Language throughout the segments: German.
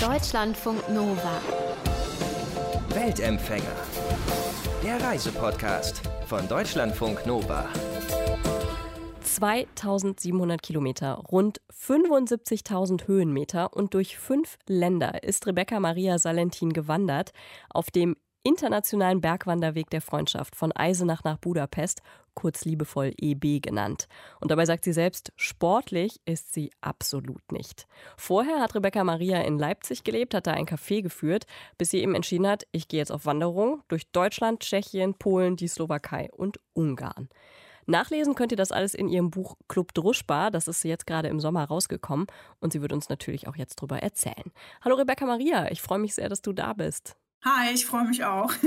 Deutschlandfunk Nova. Weltempfänger. Der Reisepodcast von Deutschlandfunk Nova. 2700 Kilometer, rund 75.000 Höhenmeter und durch fünf Länder ist Rebecca Maria Salentin gewandert auf dem Internationalen Bergwanderweg der Freundschaft von Eisenach nach Budapest, kurz liebevoll EB genannt. Und dabei sagt sie selbst, sportlich ist sie absolut nicht. Vorher hat Rebecca Maria in Leipzig gelebt, hat da ein Café geführt, bis sie eben entschieden hat, ich gehe jetzt auf Wanderung durch Deutschland, Tschechien, Polen, die Slowakei und Ungarn. Nachlesen könnt ihr das alles in ihrem Buch Club Druschba. Das ist jetzt gerade im Sommer rausgekommen und sie wird uns natürlich auch jetzt drüber erzählen. Hallo Rebecca Maria, ich freue mich sehr, dass du da bist. Hi, ich freue mich auch.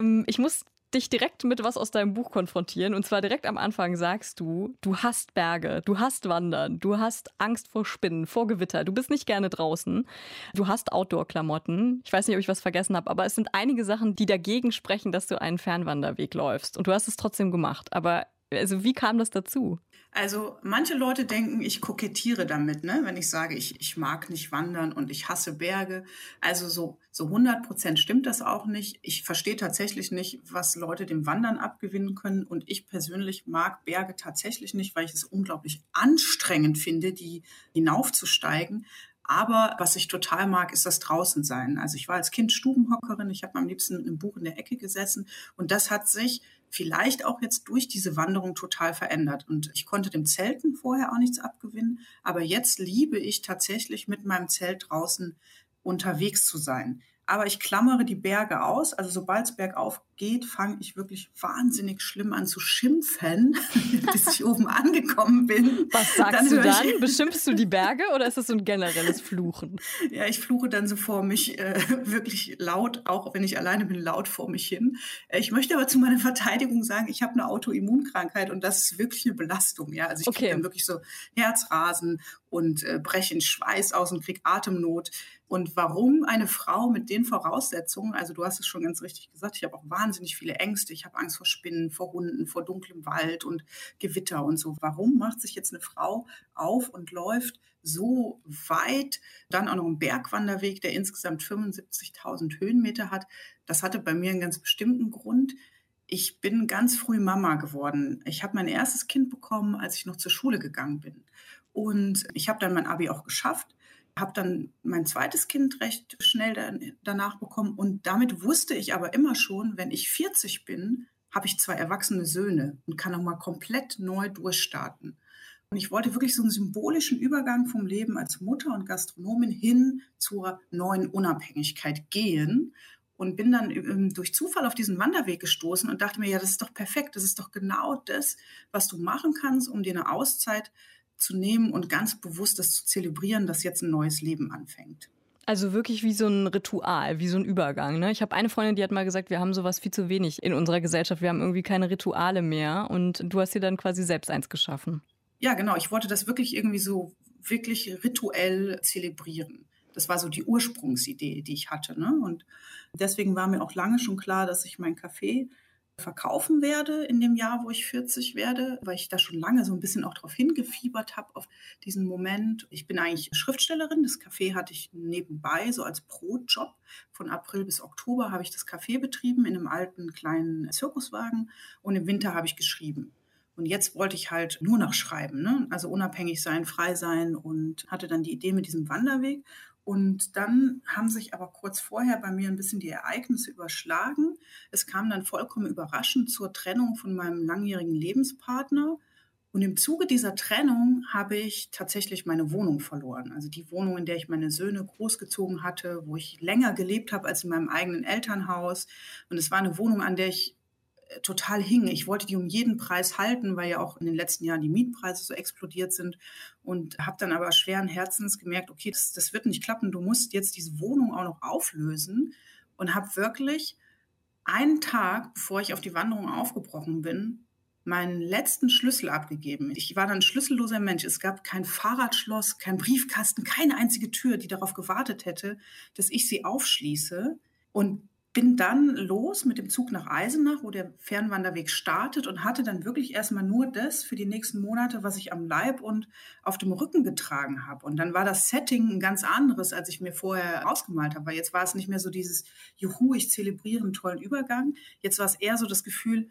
Ähm, ich muss dich direkt mit was aus deinem Buch konfrontieren. Und zwar direkt am Anfang sagst du, du hast Berge, du hast Wandern, du hast Angst vor Spinnen, vor Gewitter, du bist nicht gerne draußen, du hast Outdoor-Klamotten. Ich weiß nicht, ob ich was vergessen habe, aber es sind einige Sachen, die dagegen sprechen, dass du einen Fernwanderweg läufst. Und du hast es trotzdem gemacht. Aber also wie kam das dazu? Also manche Leute denken, ich kokettiere damit, ne? wenn ich sage, ich, ich mag nicht wandern und ich hasse Berge. Also so, so 100 Prozent stimmt das auch nicht. Ich verstehe tatsächlich nicht, was Leute dem Wandern abgewinnen können. Und ich persönlich mag Berge tatsächlich nicht, weil ich es unglaublich anstrengend finde, die hinaufzusteigen. Aber was ich total mag, ist das Draußensein. Also ich war als Kind Stubenhockerin, ich habe am liebsten mit einem Buch in der Ecke gesessen und das hat sich vielleicht auch jetzt durch diese Wanderung total verändert. Und ich konnte dem Zelten vorher auch nichts abgewinnen, aber jetzt liebe ich tatsächlich mit meinem Zelt draußen unterwegs zu sein. Aber ich klammere die Berge aus. Also sobald es bergauf geht, fange ich wirklich wahnsinnig schlimm an zu schimpfen, bis ich oben angekommen bin. Was sagst dann du dann? Beschimpfst du die Berge oder ist das so ein generelles Fluchen? Ja, ich fluche dann so vor mich äh, wirklich laut, auch wenn ich alleine bin, laut vor mich hin. Äh, ich möchte aber zu meiner Verteidigung sagen, ich habe eine Autoimmunkrankheit und das ist wirklich eine Belastung. Ja, also ich okay. kriege dann wirklich so Herzrasen und äh, breche in Schweiß aus und kriege Atemnot. Und warum eine Frau mit den Voraussetzungen, also du hast es schon ganz richtig gesagt, ich habe auch wahnsinnig viele Ängste, ich habe Angst vor Spinnen, vor Hunden, vor dunklem Wald und Gewitter und so. Warum macht sich jetzt eine Frau auf und läuft so weit, dann auch noch einen Bergwanderweg, der insgesamt 75.000 Höhenmeter hat? Das hatte bei mir einen ganz bestimmten Grund. Ich bin ganz früh Mama geworden. Ich habe mein erstes Kind bekommen, als ich noch zur Schule gegangen bin. Und ich habe dann mein Abi auch geschafft habe dann mein zweites Kind recht schnell danach bekommen und damit wusste ich aber immer schon, wenn ich 40 bin, habe ich zwei erwachsene Söhne und kann nochmal komplett neu durchstarten. Und ich wollte wirklich so einen symbolischen Übergang vom Leben als Mutter und Gastronomin hin zur neuen Unabhängigkeit gehen und bin dann ähm, durch Zufall auf diesen Wanderweg gestoßen und dachte mir, ja, das ist doch perfekt, das ist doch genau das, was du machen kannst, um dir eine Auszeit zu nehmen und ganz bewusst das zu zelebrieren, dass jetzt ein neues Leben anfängt. Also wirklich wie so ein Ritual, wie so ein Übergang. Ne? Ich habe eine Freundin, die hat mal gesagt, wir haben sowas viel zu wenig in unserer Gesellschaft. Wir haben irgendwie keine Rituale mehr. Und du hast dir dann quasi selbst eins geschaffen. Ja, genau. Ich wollte das wirklich irgendwie so wirklich rituell zelebrieren. Das war so die Ursprungsidee, die ich hatte. Ne? Und deswegen war mir auch lange schon klar, dass ich mein Café verkaufen werde in dem Jahr, wo ich 40 werde, weil ich da schon lange so ein bisschen auch darauf hingefiebert habe, auf diesen Moment. Ich bin eigentlich Schriftstellerin. Das Café hatte ich nebenbei, so als Brotjob. Von April bis Oktober habe ich das Café betrieben in einem alten kleinen Zirkuswagen und im Winter habe ich geschrieben. Und jetzt wollte ich halt nur noch schreiben, ne? also unabhängig sein, frei sein und hatte dann die Idee mit diesem Wanderweg. Und dann haben sich aber kurz vorher bei mir ein bisschen die Ereignisse überschlagen. Es kam dann vollkommen überraschend zur Trennung von meinem langjährigen Lebenspartner. Und im Zuge dieser Trennung habe ich tatsächlich meine Wohnung verloren. Also die Wohnung, in der ich meine Söhne großgezogen hatte, wo ich länger gelebt habe als in meinem eigenen Elternhaus. Und es war eine Wohnung, an der ich total hing. Ich wollte die um jeden Preis halten, weil ja auch in den letzten Jahren die Mietpreise so explodiert sind und habe dann aber schweren Herzens gemerkt, okay, das, das wird nicht klappen, du musst jetzt diese Wohnung auch noch auflösen und habe wirklich einen Tag, bevor ich auf die Wanderung aufgebrochen bin, meinen letzten Schlüssel abgegeben. Ich war dann ein schlüsselloser Mensch. Es gab kein Fahrradschloss, kein Briefkasten, keine einzige Tür, die darauf gewartet hätte, dass ich sie aufschließe. Und bin dann los mit dem Zug nach Eisenach, wo der Fernwanderweg startet und hatte dann wirklich erstmal nur das für die nächsten Monate, was ich am Leib und auf dem Rücken getragen habe. Und dann war das Setting ein ganz anderes, als ich mir vorher ausgemalt habe. Weil jetzt war es nicht mehr so dieses Juhu, ich zelebriere einen tollen Übergang. Jetzt war es eher so das Gefühl,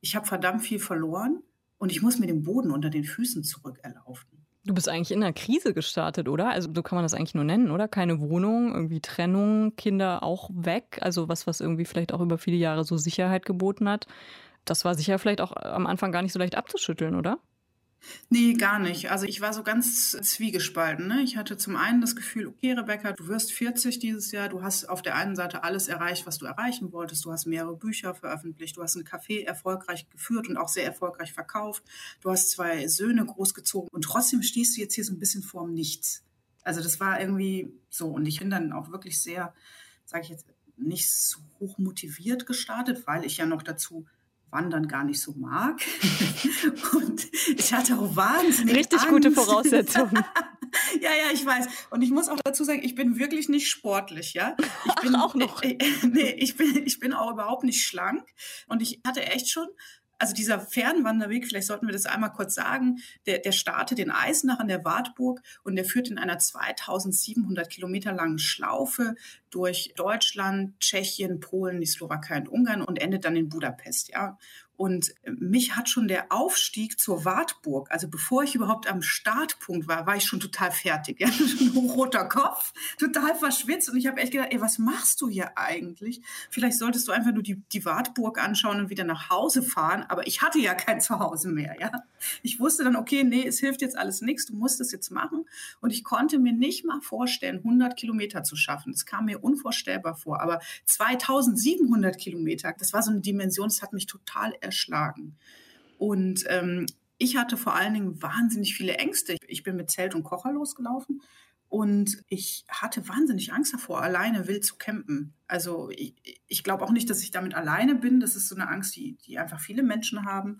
ich habe verdammt viel verloren und ich muss mir den Boden unter den Füßen zurückerlaufen. Du bist eigentlich in einer Krise gestartet, oder? Also so kann man das eigentlich nur nennen, oder? Keine Wohnung, irgendwie Trennung, Kinder auch weg. Also was, was irgendwie vielleicht auch über viele Jahre so Sicherheit geboten hat. Das war sicher vielleicht auch am Anfang gar nicht so leicht abzuschütteln, oder? Nee, gar nicht. Also ich war so ganz zwiegespalten. Ne? Ich hatte zum einen das Gefühl, okay, Rebecca, du wirst 40 dieses Jahr. Du hast auf der einen Seite alles erreicht, was du erreichen wolltest. Du hast mehrere Bücher veröffentlicht. Du hast ein Café erfolgreich geführt und auch sehr erfolgreich verkauft. Du hast zwei Söhne großgezogen und trotzdem stehst du jetzt hier so ein bisschen vorm Nichts. Also das war irgendwie so. Und ich bin dann auch wirklich sehr, sage ich jetzt, nicht so hoch motiviert gestartet, weil ich ja noch dazu Wandern gar nicht so mag. und ich hatte auch wahnsinnig Richtig Angst. gute Voraussetzungen. ja, ja, ich weiß. Und ich muss auch dazu sagen, ich bin wirklich nicht sportlich, ja. Ich bin auch noch. Äh, äh, nee, ich bin, ich bin auch überhaupt nicht schlank. Und ich hatte echt schon also dieser Fernwanderweg, vielleicht sollten wir das einmal kurz sagen, der, der startet in Eisenach an der Wartburg und der führt in einer 2700 Kilometer langen Schlaufe durch Deutschland, Tschechien, Polen, die Slowakei und Ungarn und endet dann in Budapest, ja. Und mich hat schon der Aufstieg zur Wartburg, also bevor ich überhaupt am Startpunkt war, war ich schon total fertig. Ja? Ein roter Kopf, total verschwitzt. Und ich habe echt gedacht, ey, was machst du hier eigentlich? Vielleicht solltest du einfach nur die, die Wartburg anschauen und wieder nach Hause fahren. Aber ich hatte ja kein Zuhause mehr. Ja? Ich wusste dann, okay, nee, es hilft jetzt alles nichts, du musst es jetzt machen. Und ich konnte mir nicht mal vorstellen, 100 Kilometer zu schaffen. Das kam mir unvorstellbar vor. Aber 2700 Kilometer, das war so eine Dimension, das hat mich total erschlagen. Und ähm, ich hatte vor allen Dingen wahnsinnig viele Ängste. Ich bin mit Zelt und Kocher losgelaufen und ich hatte wahnsinnig Angst davor, alleine wild zu campen. Also ich, ich glaube auch nicht, dass ich damit alleine bin. Das ist so eine Angst, die, die einfach viele Menschen haben.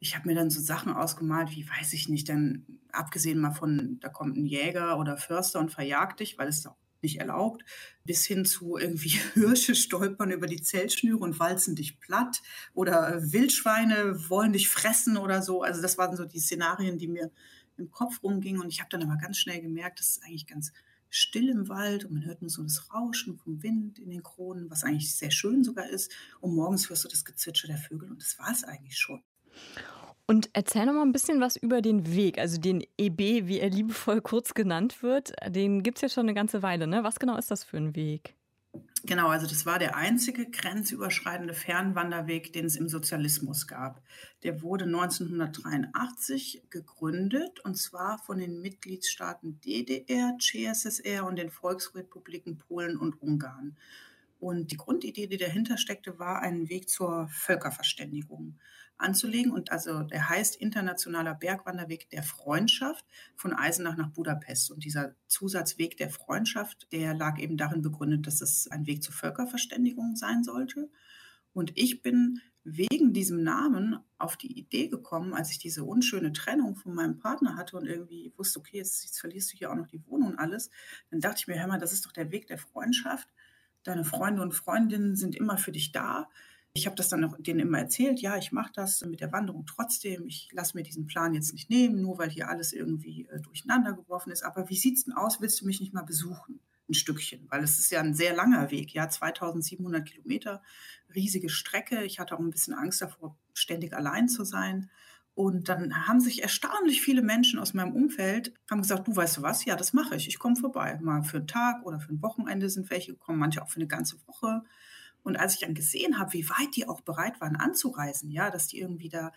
Ich habe mir dann so Sachen ausgemalt, wie weiß ich nicht, dann abgesehen mal von, da kommt ein Jäger oder Förster und verjagt dich, weil es auch nicht erlaubt, bis hin zu irgendwie Hirsche stolpern über die Zeltschnüre und walzen dich platt oder Wildschweine wollen dich fressen oder so. Also das waren so die Szenarien, die mir im Kopf rumgingen und ich habe dann aber ganz schnell gemerkt, das ist eigentlich ganz still im Wald und man hört nur so das Rauschen vom Wind in den Kronen, was eigentlich sehr schön sogar ist. Und morgens hörst du das Gezwitscher der Vögel und das war es eigentlich schon. Und erzähl noch mal ein bisschen was über den Weg, also den EB, wie er liebevoll kurz genannt wird. Den gibt es ja schon eine ganze Weile. Ne? Was genau ist das für ein Weg? Genau, also das war der einzige grenzüberschreitende Fernwanderweg, den es im Sozialismus gab. Der wurde 1983 gegründet und zwar von den Mitgliedstaaten DDR, CSSR und den Volksrepubliken Polen und Ungarn. Und die Grundidee, die dahinter steckte, war ein Weg zur Völkerverständigung anzulegen. Und also der heißt Internationaler Bergwanderweg der Freundschaft von Eisenach nach Budapest. Und dieser Zusatzweg der Freundschaft, der lag eben darin begründet, dass es ein Weg zur Völkerverständigung sein sollte. Und ich bin wegen diesem Namen auf die Idee gekommen, als ich diese unschöne Trennung von meinem Partner hatte und irgendwie wusste, okay, jetzt, jetzt verlierst du hier auch noch die Wohnung und alles, dann dachte ich mir, hör mal, das ist doch der Weg der Freundschaft. Deine Freunde und Freundinnen sind immer für dich da. Ich habe das dann auch denen immer erzählt, ja, ich mache das mit der Wanderung trotzdem. Ich lasse mir diesen Plan jetzt nicht nehmen, nur weil hier alles irgendwie äh, durcheinander geworfen ist. Aber wie sieht es denn aus? Willst du mich nicht mal besuchen? Ein Stückchen, weil es ist ja ein sehr langer Weg, ja, 2700 Kilometer, riesige Strecke. Ich hatte auch ein bisschen Angst davor, ständig allein zu sein. Und dann haben sich erstaunlich viele Menschen aus meinem Umfeld haben gesagt, du weißt du was, ja, das mache ich. Ich komme vorbei. Mal für einen Tag oder für ein Wochenende sind welche gekommen, manche auch für eine ganze Woche. Und als ich dann gesehen habe, wie weit die auch bereit waren anzureisen, ja, dass die irgendwie da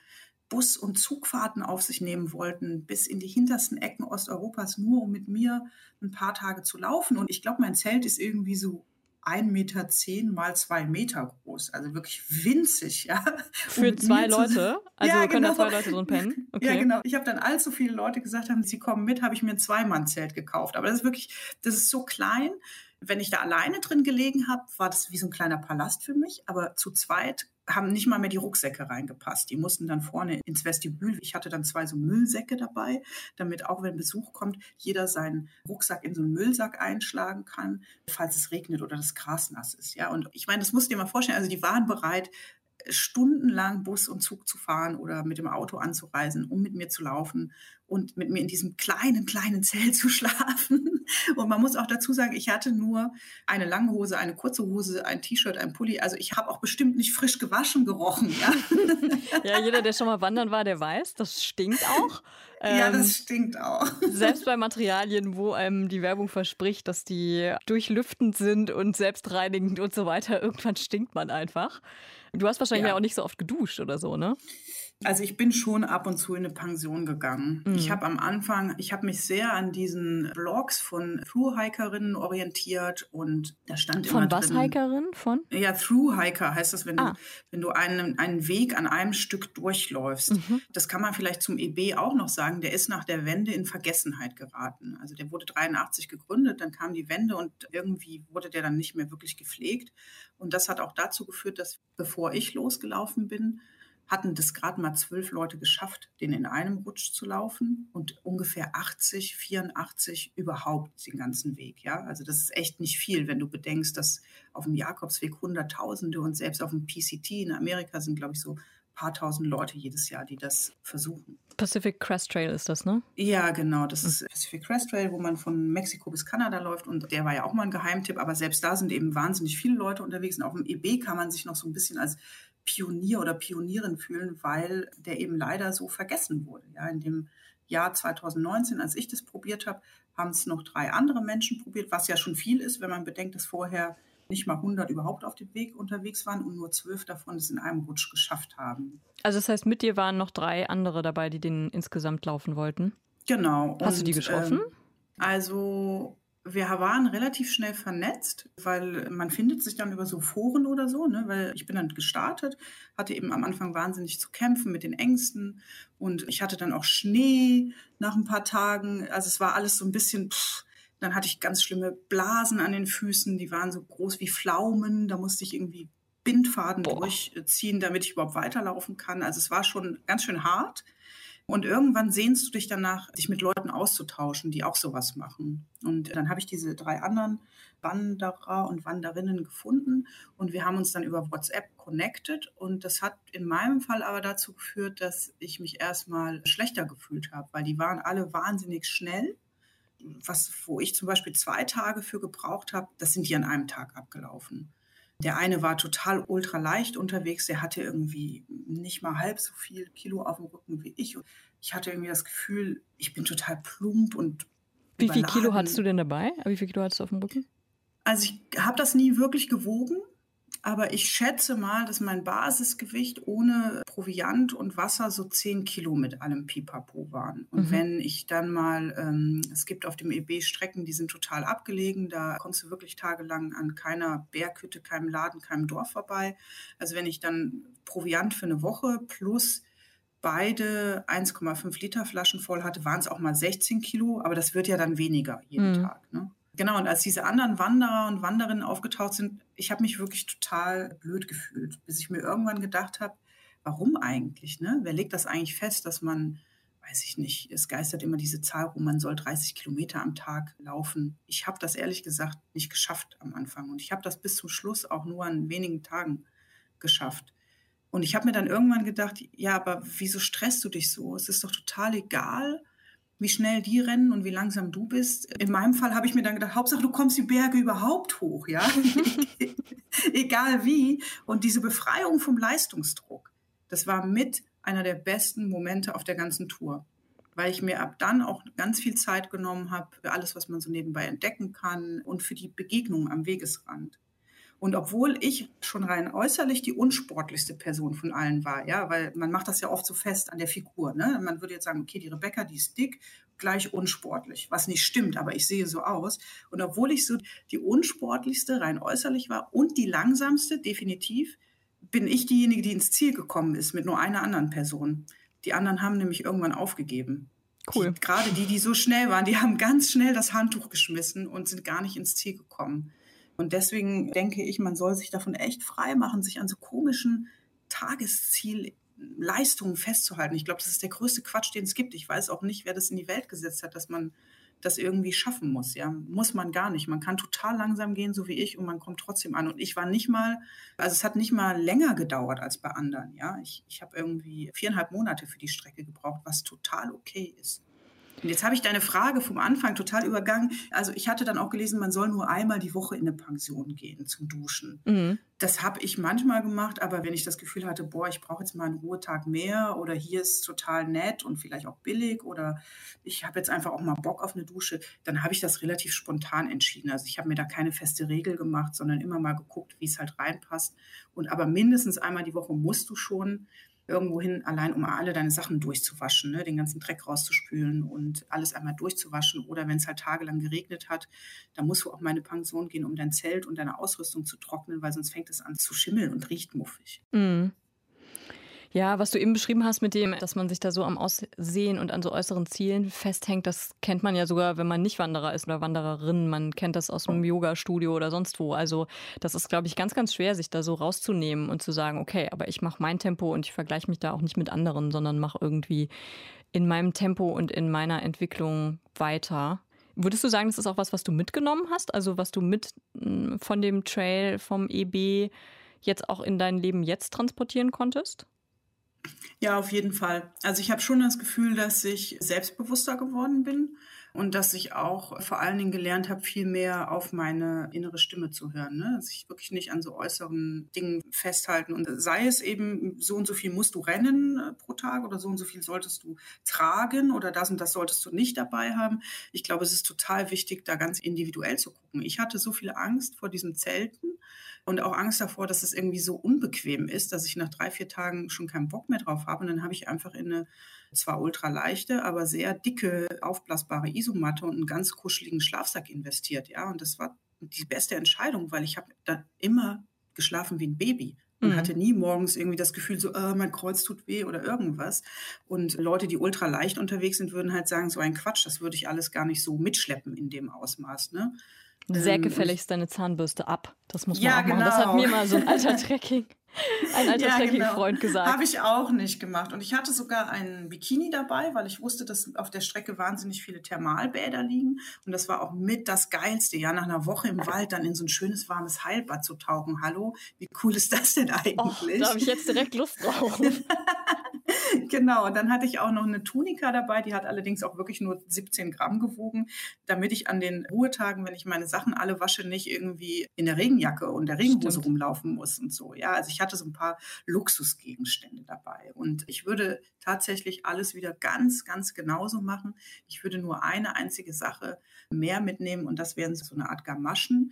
Bus- und Zugfahrten auf sich nehmen wollten, bis in die hintersten Ecken Osteuropas, nur um mit mir ein paar Tage zu laufen. Und ich glaube, mein Zelt ist irgendwie so 1,10 Meter zehn mal zwei Meter groß, also wirklich winzig, ja. Für zwei Leute? Also ja, können genau. da zwei Leute drin pennen? Okay. Ja, genau. Ich habe dann allzu viele Leute gesagt haben, sie kommen mit, habe ich mir ein Zweimann-Zelt gekauft. Aber das ist wirklich, das ist so klein wenn ich da alleine drin gelegen habe, war das wie so ein kleiner Palast für mich. Aber zu zweit haben nicht mal mehr die Rucksäcke reingepasst. Die mussten dann vorne ins Vestibül. Ich hatte dann zwei so Müllsäcke dabei, damit auch wenn Besuch kommt, jeder seinen Rucksack in so einen Müllsack einschlagen kann, falls es regnet oder das Gras nass ist. Ja, und ich meine, das musst du dir mal vorstellen. Also die waren bereit, stundenlang Bus und Zug zu fahren oder mit dem Auto anzureisen, um mit mir zu laufen und mit mir in diesem kleinen, kleinen Zelt zu schlafen. Und man muss auch dazu sagen, ich hatte nur eine lange Hose, eine kurze Hose, ein T-Shirt, ein Pulli. Also ich habe auch bestimmt nicht frisch gewaschen gerochen. Ja? ja, jeder, der schon mal wandern war, der weiß, das stinkt auch. ja, das ähm, stinkt auch. Selbst bei Materialien, wo einem die Werbung verspricht, dass die durchlüftend sind und selbstreinigend und so weiter, irgendwann stinkt man einfach. Du hast wahrscheinlich ja. auch nicht so oft geduscht oder so, ne? Also ich bin schon ab und zu in eine Pension gegangen. Mhm. Ich habe am Anfang, ich habe mich sehr an diesen Blogs von Thru-Hikerinnen orientiert und da stand von immer was drin, Hikerin? Von? Ja, Thru-Hiker heißt das, wenn ah. du, wenn du einen, einen Weg an einem Stück durchläufst. Mhm. Das kann man vielleicht zum EB auch noch sagen. Der ist nach der Wende in Vergessenheit geraten. Also der wurde 83 gegründet, dann kam die Wende und irgendwie wurde der dann nicht mehr wirklich gepflegt. Und das hat auch dazu geführt, dass bevor ich losgelaufen bin, hatten das gerade mal zwölf Leute geschafft, den in einem Rutsch zu laufen und ungefähr 80, 84 überhaupt den ganzen Weg. Ja, also das ist echt nicht viel, wenn du bedenkst, dass auf dem Jakobsweg Hunderttausende und selbst auf dem PCT in Amerika sind, glaube ich, so ein paar tausend Leute jedes Jahr, die das versuchen. Pacific Crest Trail ist das, ne? Ja, genau. Das ist Pacific Crest Trail, wo man von Mexiko bis Kanada läuft. Und der war ja auch mal ein Geheimtipp. Aber selbst da sind eben wahnsinnig viele Leute unterwegs. Und auf dem EB kann man sich noch so ein bisschen als Pionier oder Pionierin fühlen, weil der eben leider so vergessen wurde. Ja, in dem Jahr 2019, als ich das probiert habe, haben es noch drei andere Menschen probiert, was ja schon viel ist, wenn man bedenkt, dass vorher nicht mal 100 überhaupt auf dem Weg unterwegs waren und nur zwölf davon es in einem Rutsch geschafft haben. Also das heißt, mit dir waren noch drei andere dabei, die den insgesamt laufen wollten? Genau. Hast und, du die getroffen? Ähm, also wir waren relativ schnell vernetzt, weil man findet sich dann über so Foren oder so, ne? weil ich bin dann gestartet, hatte eben am Anfang wahnsinnig zu kämpfen mit den Ängsten und ich hatte dann auch Schnee nach ein paar Tagen. Also es war alles so ein bisschen, pff, dann hatte ich ganz schlimme Blasen an den Füßen, die waren so groß wie Pflaumen, da musste ich irgendwie Bindfaden Boah. durchziehen, damit ich überhaupt weiterlaufen kann. Also es war schon ganz schön hart. Und irgendwann sehnst du dich danach, dich mit Leuten auszutauschen, die auch sowas machen. Und dann habe ich diese drei anderen Wanderer und Wanderinnen gefunden und wir haben uns dann über WhatsApp connected und das hat in meinem Fall aber dazu geführt, dass ich mich erstmal schlechter gefühlt habe, weil die waren alle wahnsinnig schnell. Was, wo ich zum Beispiel zwei Tage für gebraucht habe, das sind die an einem Tag abgelaufen. Der eine war total ultra leicht unterwegs, der hatte irgendwie nicht mal halb so viel Kilo auf dem Rücken wie ich. Und ich hatte irgendwie das Gefühl, ich bin total plump und. Wie viel Kilo hattest du denn dabei? Wie viel Kilo hattest du auf dem Rücken? Also ich habe das nie wirklich gewogen. Aber ich schätze mal, dass mein Basisgewicht ohne Proviant und Wasser so 10 Kilo mit allem Pipapo waren. Und mhm. wenn ich dann mal, ähm, es gibt auf dem EB Strecken, die sind total abgelegen, da kommst du wirklich tagelang an keiner Berghütte, keinem Laden, keinem Dorf vorbei. Also wenn ich dann Proviant für eine Woche plus beide 1,5 Liter Flaschen voll hatte, waren es auch mal 16 Kilo, aber das wird ja dann weniger jeden mhm. Tag. Ne? Genau, und als diese anderen Wanderer und Wanderinnen aufgetaucht sind, ich habe mich wirklich total blöd gefühlt, bis ich mir irgendwann gedacht habe, warum eigentlich? Ne? Wer legt das eigentlich fest, dass man, weiß ich nicht, es geistert immer diese Zahl rum, man soll 30 Kilometer am Tag laufen. Ich habe das ehrlich gesagt nicht geschafft am Anfang und ich habe das bis zum Schluss auch nur an wenigen Tagen geschafft. Und ich habe mir dann irgendwann gedacht, ja, aber wieso stresst du dich so? Es ist doch total egal, wie schnell die rennen und wie langsam du bist. In meinem Fall habe ich mir dann gedacht, Hauptsache du kommst die Berge überhaupt hoch, ja. Egal wie. Und diese Befreiung vom Leistungsdruck, das war mit einer der besten Momente auf der ganzen Tour. Weil ich mir ab dann auch ganz viel Zeit genommen habe für alles, was man so nebenbei entdecken kann und für die Begegnungen am Wegesrand. Und obwohl ich schon rein äußerlich die unsportlichste Person von allen war, ja, weil man macht das ja oft so fest an der Figur, ne? Man würde jetzt sagen, okay, die Rebecca, die ist dick, gleich unsportlich, was nicht stimmt, aber ich sehe so aus. Und obwohl ich so die unsportlichste rein äußerlich war und die langsamste, definitiv, bin ich diejenige, die ins Ziel gekommen ist mit nur einer anderen Person. Die anderen haben nämlich irgendwann aufgegeben. Cool. Die, gerade die, die so schnell waren, die haben ganz schnell das Handtuch geschmissen und sind gar nicht ins Ziel gekommen. Und deswegen denke ich, man soll sich davon echt frei machen, sich an so komischen Tagesziel Leistungen festzuhalten. Ich glaube, das ist der größte Quatsch, den es gibt. Ich weiß auch nicht, wer das in die Welt gesetzt hat, dass man das irgendwie schaffen muss. Ja, muss man gar nicht. Man kann total langsam gehen, so wie ich, und man kommt trotzdem an. Und ich war nicht mal, also es hat nicht mal länger gedauert als bei anderen. Ja, ich, ich habe irgendwie viereinhalb Monate für die Strecke gebraucht, was total okay ist. Und jetzt habe ich deine Frage vom Anfang total übergangen. Also ich hatte dann auch gelesen, man soll nur einmal die Woche in eine Pension gehen zum Duschen. Mhm. Das habe ich manchmal gemacht, aber wenn ich das Gefühl hatte, boah, ich brauche jetzt mal einen Ruhetag mehr oder hier ist total nett und vielleicht auch billig oder ich habe jetzt einfach auch mal Bock auf eine Dusche, dann habe ich das relativ spontan entschieden. Also ich habe mir da keine feste Regel gemacht, sondern immer mal geguckt, wie es halt reinpasst. Und aber mindestens einmal die Woche musst du schon irgendwo hin, allein um alle deine Sachen durchzuwaschen, ne? den ganzen Dreck rauszuspülen und alles einmal durchzuwaschen. Oder wenn es halt tagelang geregnet hat, dann musst du auch mal in eine Pension gehen, um dein Zelt und deine Ausrüstung zu trocknen, weil sonst fängt es an zu schimmeln und riecht muffig. Mhm. Ja, was du eben beschrieben hast mit dem, dass man sich da so am Aussehen und an so äußeren Zielen festhängt, das kennt man ja sogar, wenn man nicht Wanderer ist oder Wandererin. Man kennt das aus dem Yoga-Studio oder sonst wo. Also das ist, glaube ich, ganz, ganz schwer, sich da so rauszunehmen und zu sagen, okay, aber ich mache mein Tempo und ich vergleiche mich da auch nicht mit anderen, sondern mache irgendwie in meinem Tempo und in meiner Entwicklung weiter. Würdest du sagen, das ist auch was, was du mitgenommen hast? Also was du mit hm, von dem Trail vom EB jetzt auch in dein Leben jetzt transportieren konntest? Ja, auf jeden Fall. Also ich habe schon das Gefühl, dass ich selbstbewusster geworden bin und dass ich auch vor allen Dingen gelernt habe, viel mehr auf meine innere Stimme zu hören. Ne? Dass ich wirklich nicht an so äußeren Dingen festhalten. Und sei es eben, so und so viel musst du rennen äh, pro Tag oder so und so viel solltest du tragen oder das und das solltest du nicht dabei haben. Ich glaube, es ist total wichtig, da ganz individuell zu gucken. Ich hatte so viel Angst vor diesen Zelten und auch Angst davor, dass es irgendwie so unbequem ist, dass ich nach drei, vier Tagen schon keinen Bock mehr drauf habe. Und dann habe ich einfach in eine zwar ultra leichte, aber sehr dicke, aufblasbare Isomatte und einen ganz kuscheligen Schlafsack investiert. Ja, und das war die beste Entscheidung, weil ich habe da immer geschlafen wie ein Baby und mhm. hatte nie morgens irgendwie das Gefühl, so, äh, mein Kreuz tut weh oder irgendwas. Und Leute, die ultra leicht unterwegs sind, würden halt sagen, so ein Quatsch, das würde ich alles gar nicht so mitschleppen in dem Ausmaß. Ne? Sehr ähm, gefälligst deine Zahnbürste ab. Das muss man ja, auch machen. Genau. Das hat mir mal so ein alter Trekking. Ein alter ja, genau. gesagt. Habe ich auch nicht gemacht. Und ich hatte sogar einen Bikini dabei, weil ich wusste, dass auf der Strecke wahnsinnig viele Thermalbäder liegen. Und das war auch mit das Geilste, ja, nach einer Woche im Wald dann in so ein schönes warmes Heilbad zu tauchen. Hallo, wie cool ist das denn eigentlich? Oh, da habe ich jetzt direkt Lust drauf. genau, dann hatte ich auch noch eine Tunika dabei, die hat allerdings auch wirklich nur 17 Gramm gewogen, damit ich an den Ruhetagen, wenn ich meine Sachen alle wasche, nicht irgendwie in der Regenjacke und der Regenhose Stimmt. rumlaufen muss und so. Ja, also ich hatte so ein paar Luxusgegenstände dabei und ich würde tatsächlich alles wieder ganz, ganz genauso machen. Ich würde nur eine einzige Sache mehr mitnehmen und das wären so eine Art Gamaschen,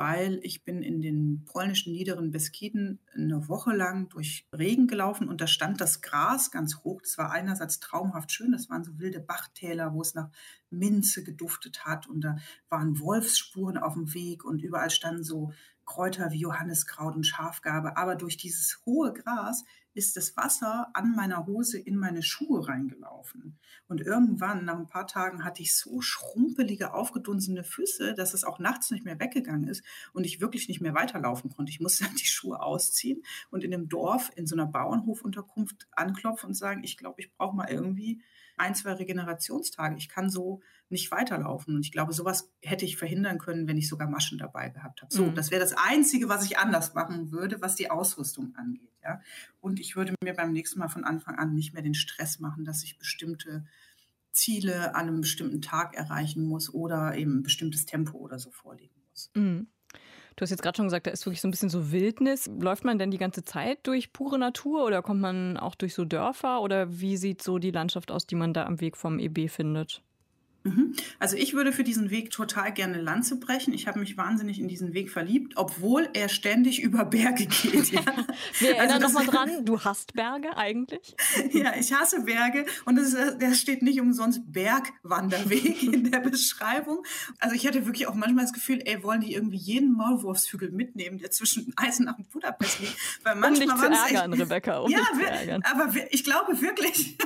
weil ich bin in den polnischen niederen Beskiden eine Woche lang durch Regen gelaufen und da stand das Gras ganz hoch. Das war einerseits traumhaft schön, das waren so wilde Bachtäler, wo es nach Minze geduftet hat und da waren Wolfsspuren auf dem Weg und überall standen so Kräuter wie Johanniskraut und Schafgarbe. Aber durch dieses hohe Gras ist das Wasser an meiner Hose in meine Schuhe reingelaufen. Und irgendwann, nach ein paar Tagen, hatte ich so schrumpelige, aufgedunsene Füße, dass es auch nachts nicht mehr weggegangen ist und ich wirklich nicht mehr weiterlaufen konnte. Ich musste dann die Schuhe ausziehen und in einem Dorf, in so einer Bauernhofunterkunft anklopfen und sagen, ich glaube, ich brauche mal irgendwie ein, zwei Regenerationstage. Ich kann so nicht weiterlaufen. Und ich glaube, sowas hätte ich verhindern können, wenn ich sogar Maschen dabei gehabt habe. So, mhm. das wäre das Einzige, was ich anders machen würde, was die Ausrüstung angeht. Ja? Und ich würde mir beim nächsten Mal von Anfang an nicht mehr den Stress machen, dass ich bestimmte Ziele an einem bestimmten Tag erreichen muss oder eben ein bestimmtes Tempo oder so vorlegen muss. Mhm. Du hast jetzt gerade schon gesagt, da ist wirklich so ein bisschen so Wildnis. Läuft man denn die ganze Zeit durch pure Natur oder kommt man auch durch so Dörfer oder wie sieht so die Landschaft aus, die man da am Weg vom EB findet? Mhm. Also ich würde für diesen Weg total gerne Lanze brechen. Ich habe mich wahnsinnig in diesen Weg verliebt, obwohl er ständig über Berge geht. Ja. Wir erinnern also nochmal dran, du hast Berge eigentlich? ja, ich hasse Berge und das, der steht nicht umsonst Bergwanderweg in der Beschreibung. Also ich hatte wirklich auch manchmal das Gefühl, ey, wollen die irgendwie jeden Maulwurfshügel mitnehmen, der zwischen Eisenach und Budapest liegt? Weil manchmal um dich zu ärgern, echt, Rebecca, um ja, dich zu ärgern. aber ich glaube wirklich,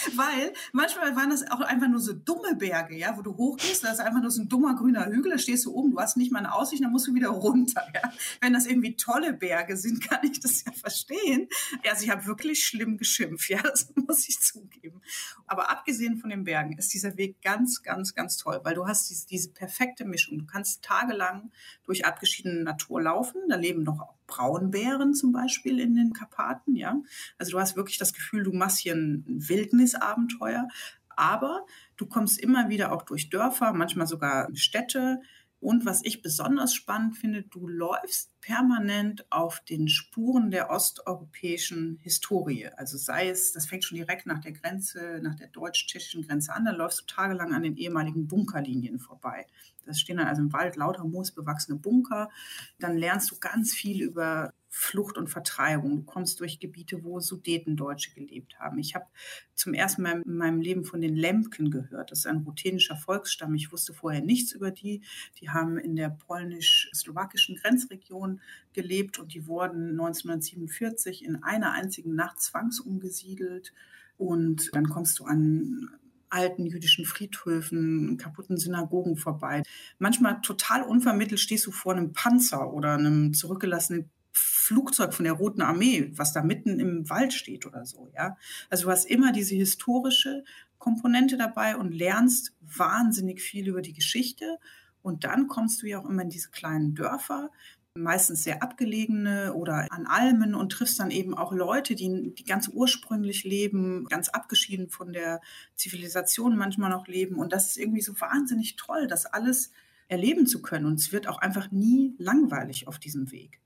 weil manchmal waren das auch einfach nur so dumme Berge, ja, wo du hochgehst, da ist einfach nur so ein dummer grüner Hügel, da stehst du oben, du hast nicht mal eine Aussicht, dann musst du wieder runter, ja. Wenn das irgendwie tolle Berge sind, kann ich das ja verstehen. Also ich habe wirklich schlimm geschimpft, ja, das muss ich zugeben. Aber abgesehen von den Bergen ist dieser Weg ganz, ganz, ganz toll, weil du hast diese, diese perfekte Mischung. Du kannst tagelang durch abgeschiedene Natur laufen, da leben noch Braunbären zum Beispiel in den Karpaten, ja. Also du hast wirklich das Gefühl, du machst hier ein Wildnisabenteuer, aber du kommst immer wieder auch durch Dörfer, manchmal sogar Städte. Und was ich besonders spannend finde, du läufst permanent auf den Spuren der osteuropäischen Historie. Also sei es, das fängt schon direkt nach der Grenze, nach der deutsch-tschechischen Grenze an, dann läufst du tagelang an den ehemaligen Bunkerlinien vorbei. Das stehen dann also im Wald lauter moosbewachsene Bunker. Dann lernst du ganz viel über Flucht und Vertreibung. Du kommst durch Gebiete, wo Sudetendeutsche gelebt haben. Ich habe zum ersten Mal in meinem Leben von den Lemken gehört. Das ist ein ruthenischer Volksstamm. Ich wusste vorher nichts über die. Die haben in der polnisch-slowakischen Grenzregion gelebt und die wurden 1947 in einer einzigen Nacht zwangsumgesiedelt. Und dann kommst du an alten jüdischen Friedhöfen, kaputten Synagogen vorbei. Manchmal total unvermittelt stehst du vor einem Panzer oder einem zurückgelassenen Flugzeug von der Roten Armee, was da mitten im Wald steht oder so, ja. Also du hast immer diese historische Komponente dabei und lernst wahnsinnig viel über die Geschichte. Und dann kommst du ja auch immer in diese kleinen Dörfer, meistens sehr abgelegene oder an Almen und triffst dann eben auch Leute, die, die ganz ursprünglich leben, ganz abgeschieden von der Zivilisation manchmal noch leben. Und das ist irgendwie so wahnsinnig toll, das alles erleben zu können. Und es wird auch einfach nie langweilig auf diesem Weg.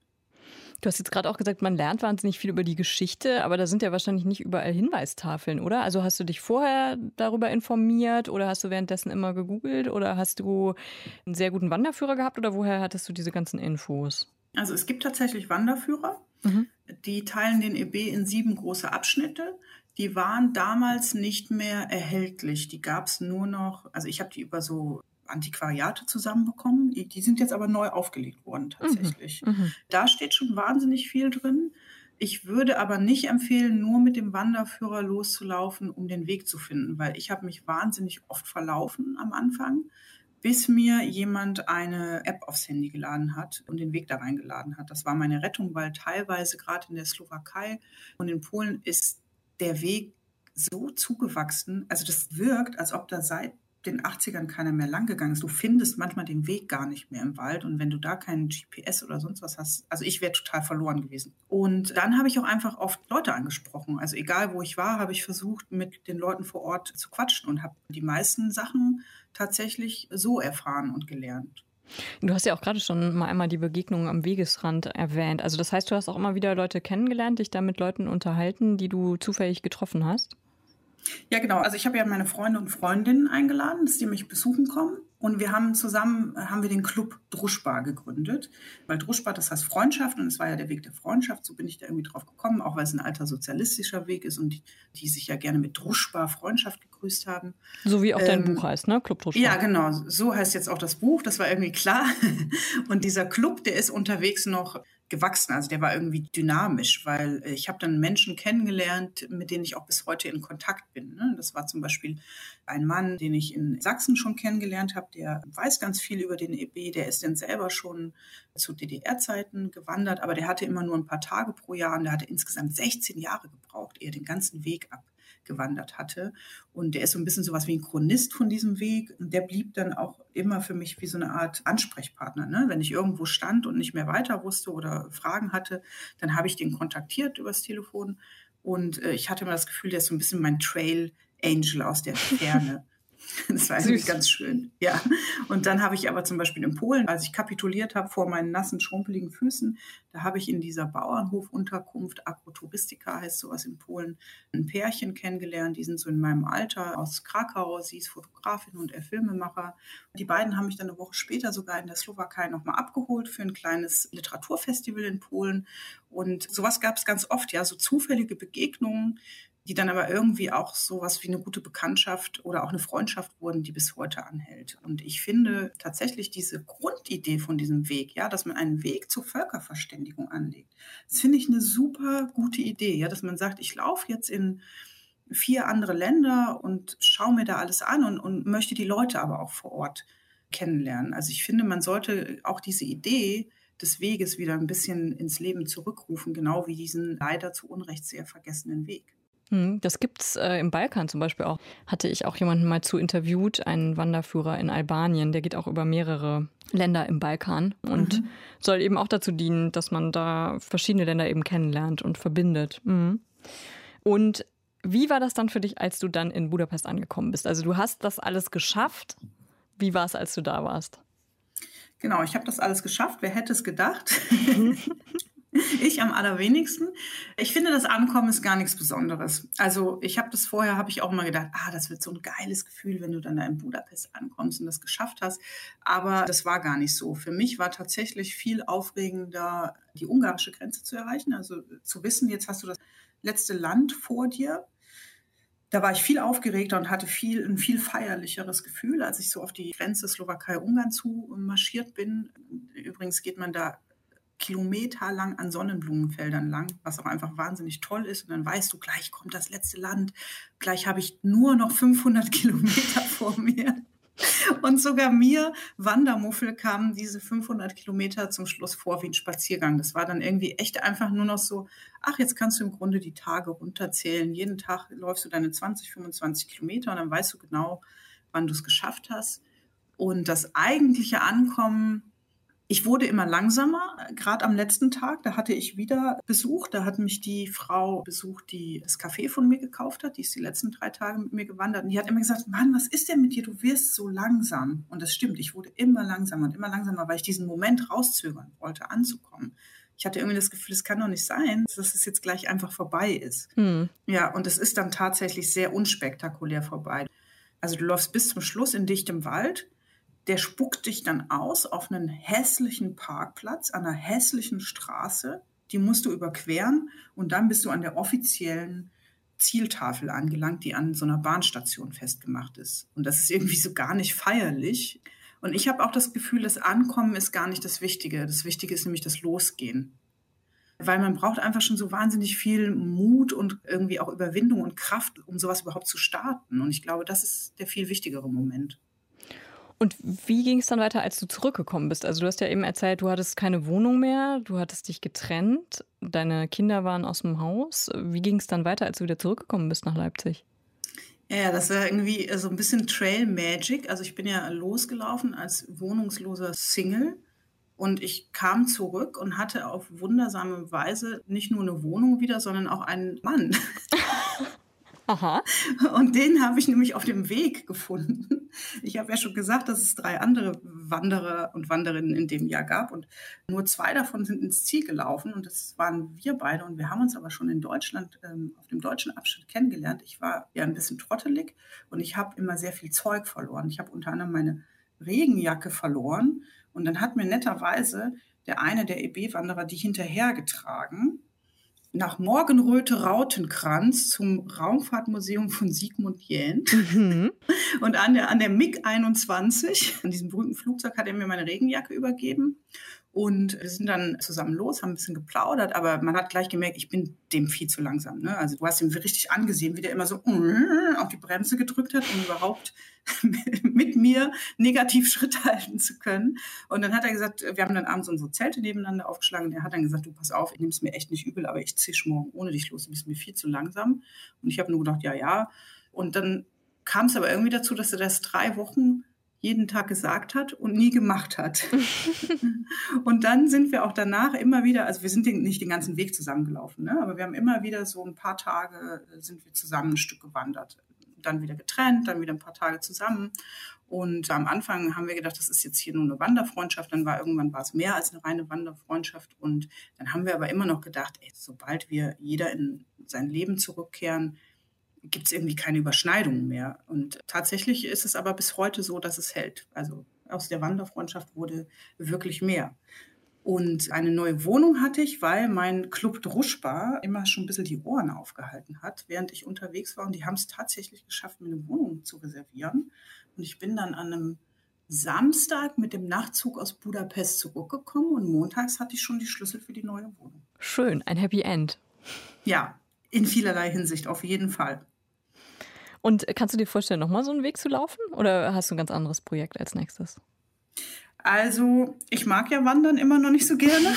Du hast jetzt gerade auch gesagt, man lernt wahnsinnig viel über die Geschichte, aber da sind ja wahrscheinlich nicht überall Hinweistafeln, oder? Also hast du dich vorher darüber informiert oder hast du währenddessen immer gegoogelt oder hast du einen sehr guten Wanderführer gehabt oder woher hattest du diese ganzen Infos? Also es gibt tatsächlich Wanderführer, mhm. die teilen den EB in sieben große Abschnitte. Die waren damals nicht mehr erhältlich. Die gab es nur noch, also ich habe die über so Antiquariate zusammenbekommen. Die, sind jetzt aber neu aufgelegt worden tatsächlich. Mhm, mhm. Da steht schon wahnsinnig viel drin. Ich würde aber nicht empfehlen, nur mit dem Wanderführer loszulaufen, um den Weg zu finden, weil ich habe mich wahnsinnig oft verlaufen am Anfang, bis mir jemand eine App aufs Handy geladen hat und den Weg da reingeladen hat. Das war meine Rettung, weil teilweise gerade in der Slowakei und in Polen ist der Weg so zugewachsen. Also das wirkt, als ob da seit den 80ern keiner mehr lang gegangen ist. Du findest manchmal den Weg gar nicht mehr im Wald und wenn du da keinen GPS oder sonst was hast, also ich wäre total verloren gewesen. Und dann habe ich auch einfach oft Leute angesprochen. Also egal wo ich war, habe ich versucht, mit den Leuten vor Ort zu quatschen und habe die meisten Sachen tatsächlich so erfahren und gelernt. Du hast ja auch gerade schon mal einmal die Begegnungen am Wegesrand erwähnt. Also das heißt, du hast auch immer wieder Leute kennengelernt, dich da mit Leuten unterhalten, die du zufällig getroffen hast? Ja, genau. Also ich habe ja meine Freunde und Freundinnen eingeladen, dass die mich besuchen kommen. Und wir haben zusammen, haben wir den Club Druschbar gegründet. Weil Druschbar, das heißt Freundschaft und es war ja der Weg der Freundschaft. So bin ich da irgendwie drauf gekommen, auch weil es ein alter sozialistischer Weg ist und die, die sich ja gerne mit Druschbar Freundschaft gegrüßt haben. So wie auch ähm, dein Buch heißt, ne? Club Druschbar. Ja, genau. So heißt jetzt auch das Buch. Das war irgendwie klar. Und dieser Club, der ist unterwegs noch gewachsen. Also der war irgendwie dynamisch, weil äh, ich habe dann Menschen kennengelernt, mit denen ich auch bis heute in Kontakt bin. Ne? Das war zum Beispiel ein Mann, den ich in Sachsen schon kennengelernt habe, der weiß ganz viel über den EB, der ist dann selber schon zu DDR-Zeiten gewandert, aber der hatte immer nur ein paar Tage pro Jahr und der hatte insgesamt 16 Jahre gebraucht, ehe den ganzen Weg ab gewandert hatte. Und der ist so ein bisschen sowas wie ein Chronist von diesem Weg. Und der blieb dann auch immer für mich wie so eine Art Ansprechpartner. Ne? Wenn ich irgendwo stand und nicht mehr weiter wusste oder Fragen hatte, dann habe ich den kontaktiert übers Telefon. Und äh, ich hatte immer das Gefühl, der ist so ein bisschen mein Trail Angel aus der Ferne. Das war eigentlich ganz schön. Ja. Und dann habe ich aber zum Beispiel in Polen, als ich kapituliert habe vor meinen nassen, schrumpeligen Füßen, da habe ich in dieser Bauernhofunterkunft, Agrotouristika heißt sowas in Polen, ein Pärchen kennengelernt. Die sind so in meinem Alter aus Krakau. Sie ist Fotografin und er Filmemacher. Die beiden haben mich dann eine Woche später sogar in der Slowakei nochmal abgeholt für ein kleines Literaturfestival in Polen. Und sowas gab es ganz oft, ja, so zufällige Begegnungen die dann aber irgendwie auch sowas wie eine gute Bekanntschaft oder auch eine Freundschaft wurden, die bis heute anhält. Und ich finde tatsächlich diese Grundidee von diesem Weg, ja, dass man einen Weg zur Völkerverständigung anlegt, das finde ich eine super gute Idee, ja, dass man sagt, ich laufe jetzt in vier andere Länder und schaue mir da alles an und, und möchte die Leute aber auch vor Ort kennenlernen. Also ich finde, man sollte auch diese Idee des Weges wieder ein bisschen ins Leben zurückrufen, genau wie diesen leider zu Unrecht sehr vergessenen Weg. Hm, das gibt es äh, im Balkan zum Beispiel auch. Hatte ich auch jemanden mal zu interviewt, einen Wanderführer in Albanien, der geht auch über mehrere Länder im Balkan und mhm. soll eben auch dazu dienen, dass man da verschiedene Länder eben kennenlernt und verbindet. Mhm. Und wie war das dann für dich, als du dann in Budapest angekommen bist? Also du hast das alles geschafft. Wie war es, als du da warst? Genau, ich habe das alles geschafft. Wer hätte es gedacht? ich am allerwenigsten. Ich finde, das Ankommen ist gar nichts Besonderes. Also ich habe das vorher, habe ich auch immer gedacht, ah, das wird so ein geiles Gefühl, wenn du dann da in Budapest ankommst und das geschafft hast. Aber das war gar nicht so. Für mich war tatsächlich viel aufregender, die ungarische Grenze zu erreichen. Also zu wissen, jetzt hast du das letzte Land vor dir da war ich viel aufgeregter und hatte viel, ein viel feierlicheres Gefühl, als ich so auf die Grenze Slowakei-Ungarn zu marschiert bin. Übrigens geht man da kilometerlang an Sonnenblumenfeldern lang, was auch einfach wahnsinnig toll ist. Und dann weißt du, gleich kommt das letzte Land, gleich habe ich nur noch 500 Kilometer vor mir. Und sogar mir, Wandermuffel, kamen diese 500 Kilometer zum Schluss vor wie ein Spaziergang. Das war dann irgendwie echt einfach nur noch so, ach, jetzt kannst du im Grunde die Tage runterzählen. Jeden Tag läufst du deine 20, 25 Kilometer und dann weißt du genau, wann du es geschafft hast. Und das eigentliche Ankommen ich wurde immer langsamer, gerade am letzten Tag, da hatte ich wieder Besuch. Da hat mich die Frau besucht, die das Café von mir gekauft hat. Die ist die letzten drei Tage mit mir gewandert. Und die hat immer gesagt, Mann, was ist denn mit dir? Du wirst so langsam. Und das stimmt, ich wurde immer langsamer und immer langsamer, weil ich diesen Moment rauszögern wollte, anzukommen. Ich hatte irgendwie das Gefühl, es kann doch nicht sein, dass es jetzt gleich einfach vorbei ist. Hm. Ja, und es ist dann tatsächlich sehr unspektakulär vorbei. Also du läufst bis zum Schluss in dichtem Wald der spuckt dich dann aus auf einen hässlichen Parkplatz an einer hässlichen Straße. Die musst du überqueren und dann bist du an der offiziellen Zieltafel angelangt, die an so einer Bahnstation festgemacht ist. Und das ist irgendwie so gar nicht feierlich. Und ich habe auch das Gefühl, das Ankommen ist gar nicht das Wichtige. Das Wichtige ist nämlich das Losgehen. Weil man braucht einfach schon so wahnsinnig viel Mut und irgendwie auch Überwindung und Kraft, um sowas überhaupt zu starten. Und ich glaube, das ist der viel wichtigere Moment. Und wie ging es dann weiter, als du zurückgekommen bist? Also du hast ja eben erzählt, du hattest keine Wohnung mehr, du hattest dich getrennt, deine Kinder waren aus dem Haus. Wie ging es dann weiter, als du wieder zurückgekommen bist nach Leipzig? Ja, das war irgendwie so ein bisschen Trail Magic. Also ich bin ja losgelaufen als wohnungsloser Single und ich kam zurück und hatte auf wundersame Weise nicht nur eine Wohnung wieder, sondern auch einen Mann. Aha. Und den habe ich nämlich auf dem Weg gefunden. Ich habe ja schon gesagt, dass es drei andere Wanderer und Wanderinnen in dem Jahr gab und nur zwei davon sind ins Ziel gelaufen und das waren wir beide und wir haben uns aber schon in Deutschland ähm, auf dem deutschen Abschnitt kennengelernt. Ich war ja ein bisschen trottelig und ich habe immer sehr viel Zeug verloren. Ich habe unter anderem meine Regenjacke verloren und dann hat mir netterweise der eine der EB-Wanderer die hinterhergetragen nach Morgenröte Rautenkranz zum Raumfahrtmuseum von Sigmund Jähn. Mhm. Und an der, an der MiG 21, an diesem berühmten Flugzeug, hat er mir meine Regenjacke übergeben. Und wir sind dann zusammen los, haben ein bisschen geplaudert, aber man hat gleich gemerkt, ich bin dem viel zu langsam. Ne? Also du hast ihn richtig angesehen, wie der immer so auf die Bremse gedrückt hat, um überhaupt mit mir negativ Schritt halten zu können. Und dann hat er gesagt, wir haben dann abends unsere Zelte nebeneinander aufgeschlagen. Und er hat dann gesagt, du pass auf, ich nehme es mir echt nicht übel, aber ich zisch morgen ohne dich los, du bist mir viel zu langsam. Und ich habe nur gedacht, ja, ja. Und dann kam es aber irgendwie dazu, dass er das drei Wochen jeden Tag gesagt hat und nie gemacht hat. und dann sind wir auch danach immer wieder, also wir sind nicht den ganzen Weg zusammengelaufen, ne? aber wir haben immer wieder so ein paar Tage äh, sind wir zusammen ein Stück gewandert. Dann wieder getrennt, dann wieder ein paar Tage zusammen. Und am Anfang haben wir gedacht, das ist jetzt hier nur eine Wanderfreundschaft. Dann war irgendwann war es mehr als eine reine Wanderfreundschaft. Und dann haben wir aber immer noch gedacht, ey, sobald wir jeder in sein Leben zurückkehren, gibt es irgendwie keine Überschneidungen mehr. Und tatsächlich ist es aber bis heute so, dass es hält. Also aus der Wanderfreundschaft wurde wirklich mehr. Und eine neue Wohnung hatte ich, weil mein Club Druschba immer schon ein bisschen die Ohren aufgehalten hat, während ich unterwegs war. Und die haben es tatsächlich geschafft, mir eine Wohnung zu reservieren. Und ich bin dann an einem Samstag mit dem Nachtzug aus Budapest zurückgekommen und montags hatte ich schon die Schlüssel für die neue Wohnung. Schön, ein Happy End. Ja, in vielerlei Hinsicht, auf jeden Fall. Und kannst du dir vorstellen, nochmal so einen Weg zu laufen? Oder hast du ein ganz anderes Projekt als nächstes? Also, ich mag ja Wandern immer noch nicht so gerne.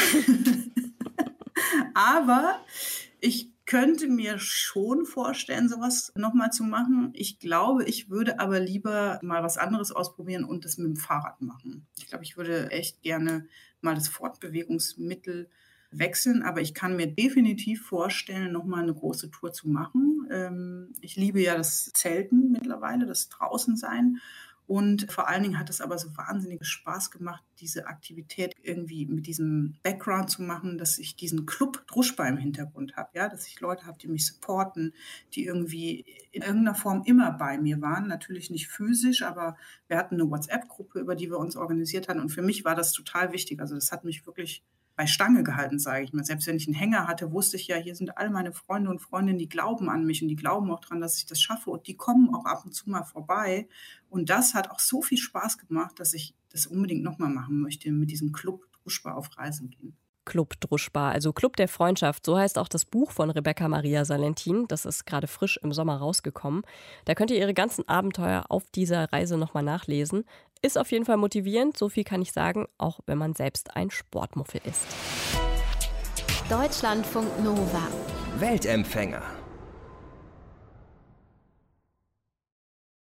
Aber ich könnte mir schon vorstellen, sowas nochmal zu machen. Ich glaube, ich würde aber lieber mal was anderes ausprobieren und das mit dem Fahrrad machen. Ich glaube, ich würde echt gerne mal das Fortbewegungsmittel wechseln, aber ich kann mir definitiv vorstellen, nochmal eine große Tour zu machen. Ähm, ich liebe ja das Zelten mittlerweile, das Draußensein. Und vor allen Dingen hat es aber so wahnsinnig Spaß gemacht, diese Aktivität irgendwie mit diesem Background zu machen, dass ich diesen Club Druschba im Hintergrund habe, ja, dass ich Leute habe, die mich supporten, die irgendwie in irgendeiner Form immer bei mir waren. Natürlich nicht physisch, aber wir hatten eine WhatsApp-Gruppe, über die wir uns organisiert haben. Und für mich war das total wichtig. Also das hat mich wirklich bei Stange gehalten, sage ich mal. Selbst wenn ich einen Hänger hatte, wusste ich ja, hier sind all meine Freunde und Freundinnen, die glauben an mich und die glauben auch daran, dass ich das schaffe und die kommen auch ab und zu mal vorbei. Und das hat auch so viel Spaß gemacht, dass ich das unbedingt nochmal machen möchte, mit diesem Club Druschbar auf Reisen gehen. Club Druschbar, also Club der Freundschaft. So heißt auch das Buch von Rebecca Maria Salentin. Das ist gerade frisch im Sommer rausgekommen. Da könnt ihr ihre ganzen Abenteuer auf dieser Reise nochmal nachlesen. Ist auf jeden Fall motivierend, so viel kann ich sagen, auch wenn man selbst ein Sportmuffel ist. Deutschlandfunk Nova. Weltempfänger.